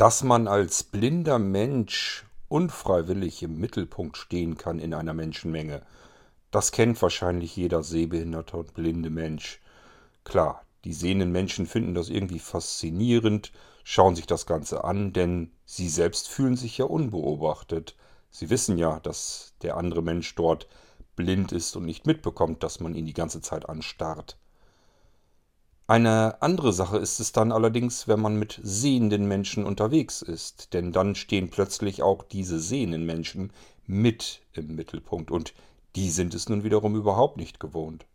Dass man als blinder Mensch unfreiwillig im Mittelpunkt stehen kann in einer Menschenmenge, das kennt wahrscheinlich jeder sehbehinderte und blinde Mensch. Klar, die sehenden Menschen finden das irgendwie faszinierend, schauen sich das Ganze an, denn sie selbst fühlen sich ja unbeobachtet. Sie wissen ja, dass der andere Mensch dort blind ist und nicht mitbekommt, dass man ihn die ganze Zeit anstarrt. Eine andere Sache ist es dann allerdings, wenn man mit sehenden Menschen unterwegs ist, denn dann stehen plötzlich auch diese sehenden Menschen mit im Mittelpunkt und die sind es nun wiederum überhaupt nicht gewohnt.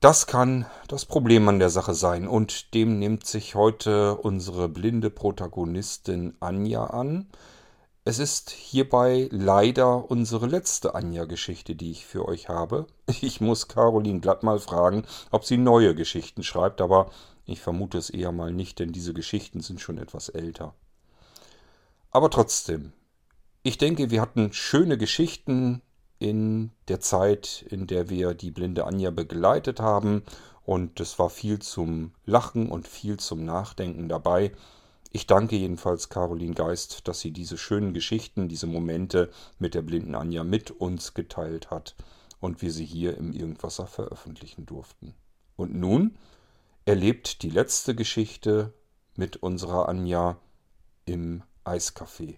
Das kann das Problem an der Sache sein und dem nimmt sich heute unsere blinde Protagonistin Anja an, es ist hierbei leider unsere letzte Anja-Geschichte, die ich für euch habe. Ich muss Caroline glatt mal fragen, ob sie neue Geschichten schreibt, aber ich vermute es eher mal nicht, denn diese Geschichten sind schon etwas älter. Aber trotzdem, ich denke, wir hatten schöne Geschichten in der Zeit, in der wir die blinde Anja begleitet haben, und es war viel zum Lachen und viel zum Nachdenken dabei. Ich danke jedenfalls Caroline Geist, dass sie diese schönen Geschichten, diese Momente mit der blinden Anja mit uns geteilt hat und wir sie hier im Irgendwasser veröffentlichen durften. Und nun erlebt die letzte Geschichte mit unserer Anja im Eiscafé.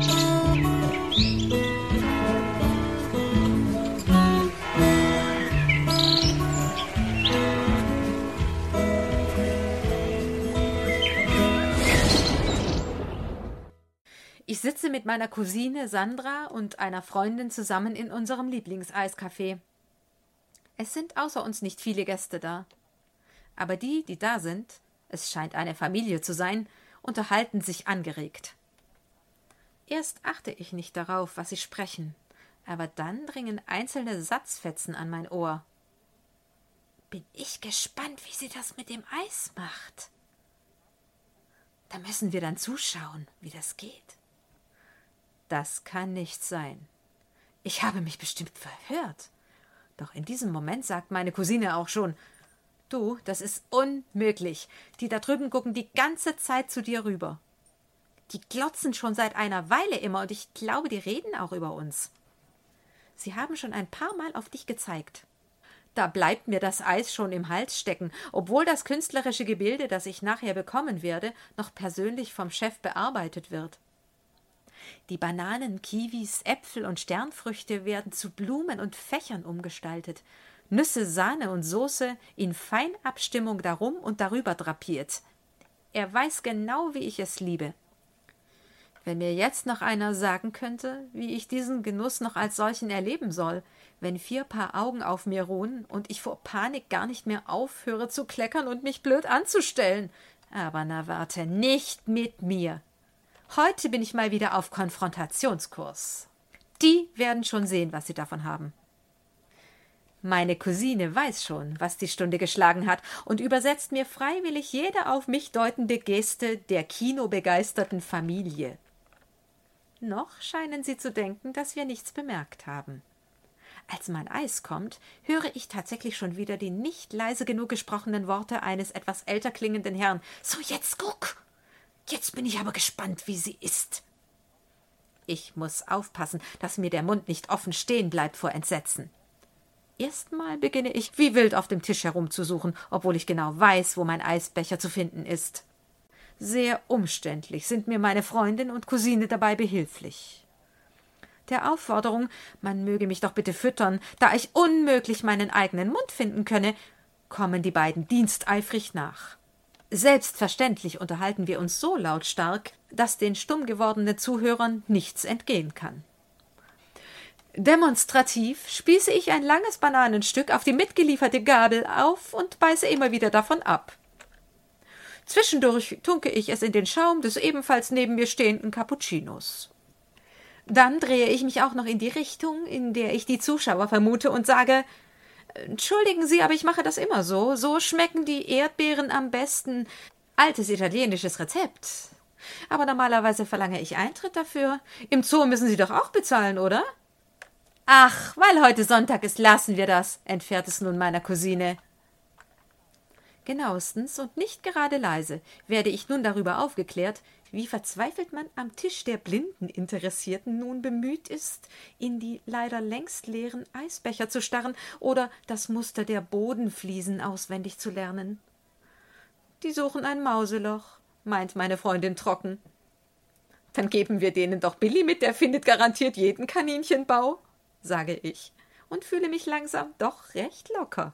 Ich mit meiner Cousine Sandra und einer Freundin zusammen in unserem Lieblingseiscafé. Es sind außer uns nicht viele Gäste da. Aber die, die da sind, es scheint eine Familie zu sein, unterhalten sich angeregt. Erst achte ich nicht darauf, was sie sprechen, aber dann dringen einzelne Satzfetzen an mein Ohr. Bin ich gespannt, wie sie das mit dem Eis macht. Da müssen wir dann zuschauen, wie das geht. Das kann nicht sein. Ich habe mich bestimmt verhört. Doch in diesem Moment sagt meine Cousine auch schon Du, das ist unmöglich. Die da drüben gucken die ganze Zeit zu dir rüber. Die glotzen schon seit einer Weile immer und ich glaube, die reden auch über uns. Sie haben schon ein paar Mal auf dich gezeigt. Da bleibt mir das Eis schon im Hals stecken, obwohl das künstlerische Gebilde, das ich nachher bekommen werde, noch persönlich vom Chef bearbeitet wird. Die Bananen, Kiwis, Äpfel und Sternfrüchte werden zu Blumen und Fächern umgestaltet. Nüsse, Sahne und Soße in Feinabstimmung darum und darüber drapiert. Er weiß genau, wie ich es liebe. Wenn mir jetzt noch einer sagen könnte, wie ich diesen Genuss noch als solchen erleben soll, wenn vier Paar Augen auf mir ruhen und ich vor Panik gar nicht mehr aufhöre zu kleckern und mich blöd anzustellen. Aber na warte, nicht mit mir. Heute bin ich mal wieder auf Konfrontationskurs. Die werden schon sehen, was sie davon haben. Meine Cousine weiß schon, was die Stunde geschlagen hat und übersetzt mir freiwillig jede auf mich deutende Geste der kinobegeisterten Familie. Noch scheinen sie zu denken, dass wir nichts bemerkt haben. Als mein Eis kommt, höre ich tatsächlich schon wieder die nicht leise genug gesprochenen Worte eines etwas älter klingenden Herrn. So, jetzt guck! Jetzt bin ich aber gespannt, wie sie ist. Ich muss aufpassen, dass mir der Mund nicht offen stehen bleibt vor Entsetzen. Erstmal beginne ich wie wild auf dem Tisch herumzusuchen, obwohl ich genau weiß, wo mein Eisbecher zu finden ist. Sehr umständlich sind mir meine Freundin und Cousine dabei behilflich. Der Aufforderung, man möge mich doch bitte füttern, da ich unmöglich meinen eigenen Mund finden könne, kommen die beiden diensteifrig nach. Selbstverständlich unterhalten wir uns so lautstark, dass den stumm gewordenen Zuhörern nichts entgehen kann. Demonstrativ spieße ich ein langes Bananenstück auf die mitgelieferte Gabel auf und beiße immer wieder davon ab. Zwischendurch tunke ich es in den Schaum des ebenfalls neben mir stehenden Cappuccinos. Dann drehe ich mich auch noch in die Richtung, in der ich die Zuschauer vermute, und sage Entschuldigen Sie, aber ich mache das immer so. So schmecken die Erdbeeren am besten. Altes italienisches Rezept. Aber normalerweise verlange ich Eintritt dafür. Im Zoo müssen Sie doch auch bezahlen, oder? Ach, weil heute Sonntag ist, lassen wir das, entfährt es nun meiner Cousine. Genauestens und nicht gerade leise werde ich nun darüber aufgeklärt, wie verzweifelt man am Tisch der blinden Interessierten nun bemüht ist, in die leider längst leeren Eisbecher zu starren oder das Muster der Bodenfliesen auswendig zu lernen. Die suchen ein Mauseloch, meint meine Freundin trocken. Dann geben wir denen doch Billy mit, der findet garantiert jeden Kaninchenbau, sage ich und fühle mich langsam doch recht locker.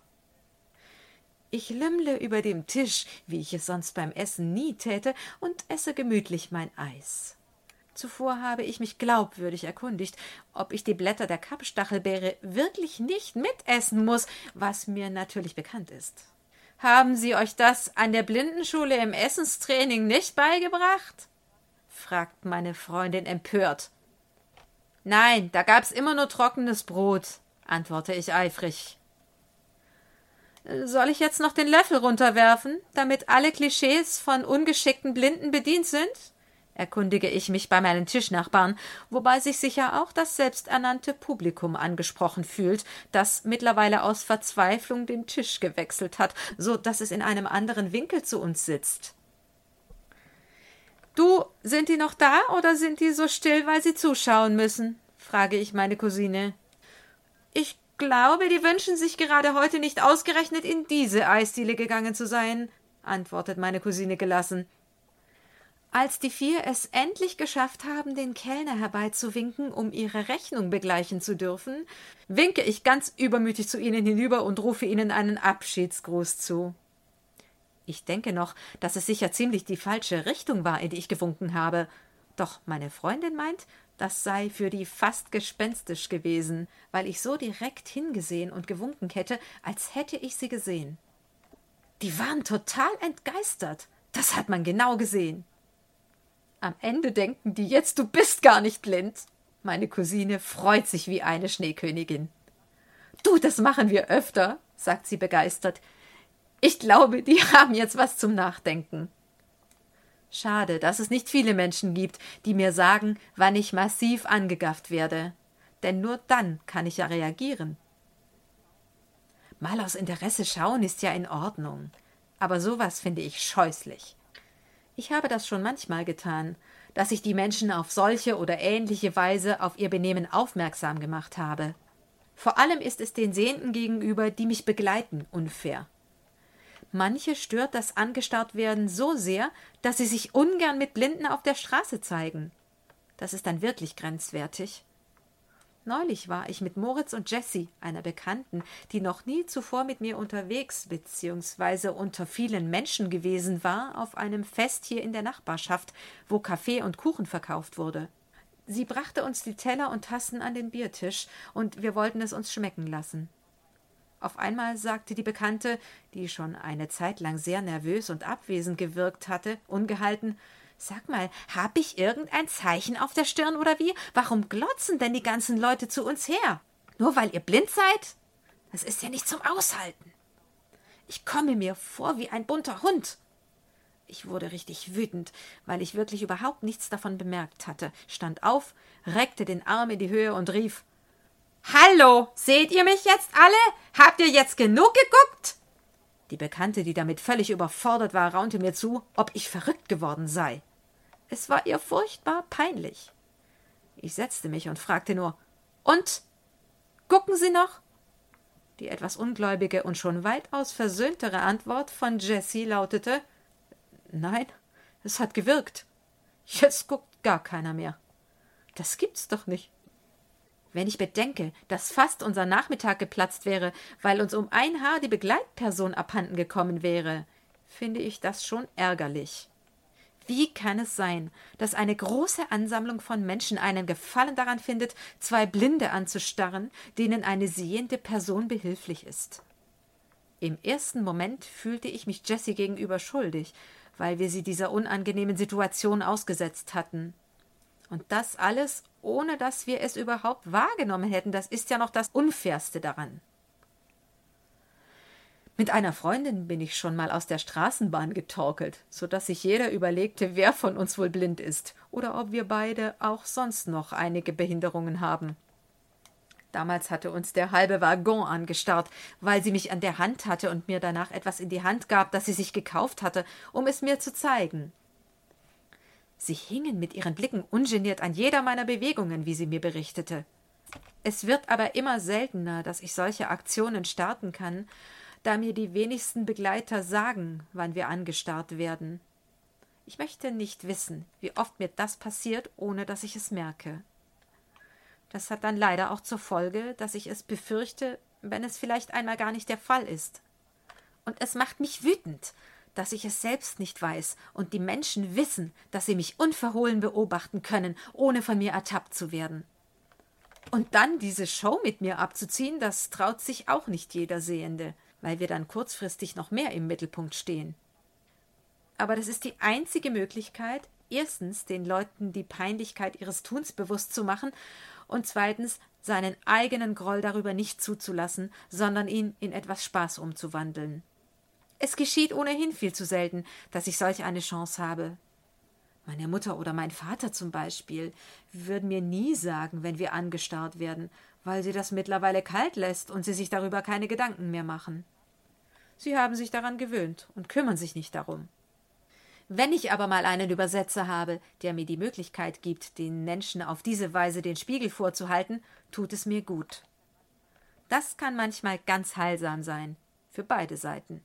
Ich lümmle über dem Tisch, wie ich es sonst beim Essen nie täte, und esse gemütlich mein Eis. Zuvor habe ich mich glaubwürdig erkundigt, ob ich die Blätter der Kappstachelbeere wirklich nicht mitessen muss, was mir natürlich bekannt ist. Haben Sie euch das an der Blindenschule im Essenstraining nicht beigebracht? fragt meine Freundin empört. Nein, da gab's immer nur trockenes Brot, antworte ich eifrig. Soll ich jetzt noch den Löffel runterwerfen, damit alle Klischees von ungeschickten Blinden bedient sind? erkundige ich mich bei meinen Tischnachbarn, wobei sich sicher auch das selbsternannte Publikum angesprochen fühlt, das mittlerweile aus Verzweiflung den Tisch gewechselt hat, so dass es in einem anderen Winkel zu uns sitzt. Du, sind die noch da oder sind die so still, weil sie zuschauen müssen? frage ich meine Cousine. Ich glaube, die wünschen sich gerade heute nicht ausgerechnet in diese Eisdiele gegangen zu sein, antwortet meine Cousine gelassen. Als die vier es endlich geschafft haben, den Kellner herbeizuwinken, um ihre Rechnung begleichen zu dürfen, winke ich ganz übermütig zu ihnen hinüber und rufe ihnen einen Abschiedsgruß zu. Ich denke noch, dass es sicher ziemlich die falsche Richtung war, in die ich gewunken habe. Doch meine Freundin meint, das sei für die fast gespenstisch gewesen, weil ich so direkt hingesehen und gewunken hätte, als hätte ich sie gesehen. Die waren total entgeistert. Das hat man genau gesehen. Am Ende denken die jetzt, du bist gar nicht blind. Meine Cousine freut sich wie eine Schneekönigin. Du, das machen wir öfter, sagt sie begeistert. Ich glaube, die haben jetzt was zum Nachdenken. Schade, dass es nicht viele Menschen gibt, die mir sagen, wann ich massiv angegafft werde. Denn nur dann kann ich ja reagieren. Mal aus Interesse schauen ist ja in Ordnung. Aber sowas finde ich scheußlich. Ich habe das schon manchmal getan, dass ich die Menschen auf solche oder ähnliche Weise auf ihr Benehmen aufmerksam gemacht habe. Vor allem ist es den Sehenden gegenüber, die mich begleiten, unfair. Manche stört das angestarrt werden so sehr, dass sie sich ungern mit Blinden auf der Straße zeigen. Das ist dann wirklich grenzwertig. Neulich war ich mit Moritz und Jessie, einer Bekannten, die noch nie zuvor mit mir unterwegs bzw. unter vielen Menschen gewesen war, auf einem Fest hier in der Nachbarschaft, wo Kaffee und Kuchen verkauft wurde. Sie brachte uns die Teller und Tassen an den Biertisch, und wir wollten es uns schmecken lassen. Auf einmal sagte die Bekannte, die schon eine Zeit lang sehr nervös und abwesend gewirkt hatte, ungehalten Sag mal, hab ich irgendein Zeichen auf der Stirn oder wie? Warum glotzen denn die ganzen Leute zu uns her? Nur weil ihr blind seid? Das ist ja nicht zum Aushalten. Ich komme mir vor wie ein bunter Hund. Ich wurde richtig wütend, weil ich wirklich überhaupt nichts davon bemerkt hatte, stand auf, reckte den Arm in die Höhe und rief Hallo, seht ihr mich jetzt alle? Habt ihr jetzt genug geguckt? Die Bekannte, die damit völlig überfordert war, raunte mir zu, ob ich verrückt geworden sei. Es war ihr furchtbar peinlich. Ich setzte mich und fragte nur Und? Gucken Sie noch? Die etwas ungläubige und schon weitaus versöhntere Antwort von Jessie lautete Nein, es hat gewirkt. Jetzt guckt gar keiner mehr. Das gibt's doch nicht. Wenn ich bedenke, dass fast unser Nachmittag geplatzt wäre, weil uns um ein Haar die Begleitperson abhanden gekommen wäre, finde ich das schon ärgerlich. Wie kann es sein, dass eine große Ansammlung von Menschen einen Gefallen daran findet, zwei Blinde anzustarren, denen eine sehende Person behilflich ist? Im ersten Moment fühlte ich mich Jessie gegenüber schuldig, weil wir sie dieser unangenehmen Situation ausgesetzt hatten. Und das alles, ohne dass wir es überhaupt wahrgenommen hätten. Das ist ja noch das Unfairste daran. Mit einer Freundin bin ich schon mal aus der Straßenbahn getorkelt, so dass sich jeder überlegte, wer von uns wohl blind ist oder ob wir beide auch sonst noch einige Behinderungen haben. Damals hatte uns der halbe Waggon angestarrt, weil sie mich an der Hand hatte und mir danach etwas in die Hand gab, das sie sich gekauft hatte, um es mir zu zeigen. Sie hingen mit ihren Blicken ungeniert an jeder meiner Bewegungen, wie sie mir berichtete. Es wird aber immer seltener, dass ich solche Aktionen starten kann, da mir die wenigsten Begleiter sagen, wann wir angestarrt werden. Ich möchte nicht wissen, wie oft mir das passiert, ohne dass ich es merke. Das hat dann leider auch zur Folge, dass ich es befürchte, wenn es vielleicht einmal gar nicht der Fall ist. Und es macht mich wütend, dass ich es selbst nicht weiß und die Menschen wissen, dass sie mich unverhohlen beobachten können, ohne von mir ertappt zu werden. Und dann diese Show mit mir abzuziehen, das traut sich auch nicht jeder Sehende, weil wir dann kurzfristig noch mehr im Mittelpunkt stehen. Aber das ist die einzige Möglichkeit, erstens den Leuten die Peinlichkeit ihres Tuns bewusst zu machen und zweitens seinen eigenen Groll darüber nicht zuzulassen, sondern ihn in etwas Spaß umzuwandeln. Es geschieht ohnehin viel zu selten, dass ich solch eine Chance habe. Meine Mutter oder mein Vater zum Beispiel würden mir nie sagen, wenn wir angestarrt werden, weil sie das mittlerweile kalt lässt und sie sich darüber keine Gedanken mehr machen. Sie haben sich daran gewöhnt und kümmern sich nicht darum. Wenn ich aber mal einen Übersetzer habe, der mir die Möglichkeit gibt, den Menschen auf diese Weise den Spiegel vorzuhalten, tut es mir gut. Das kann manchmal ganz heilsam sein, für beide Seiten.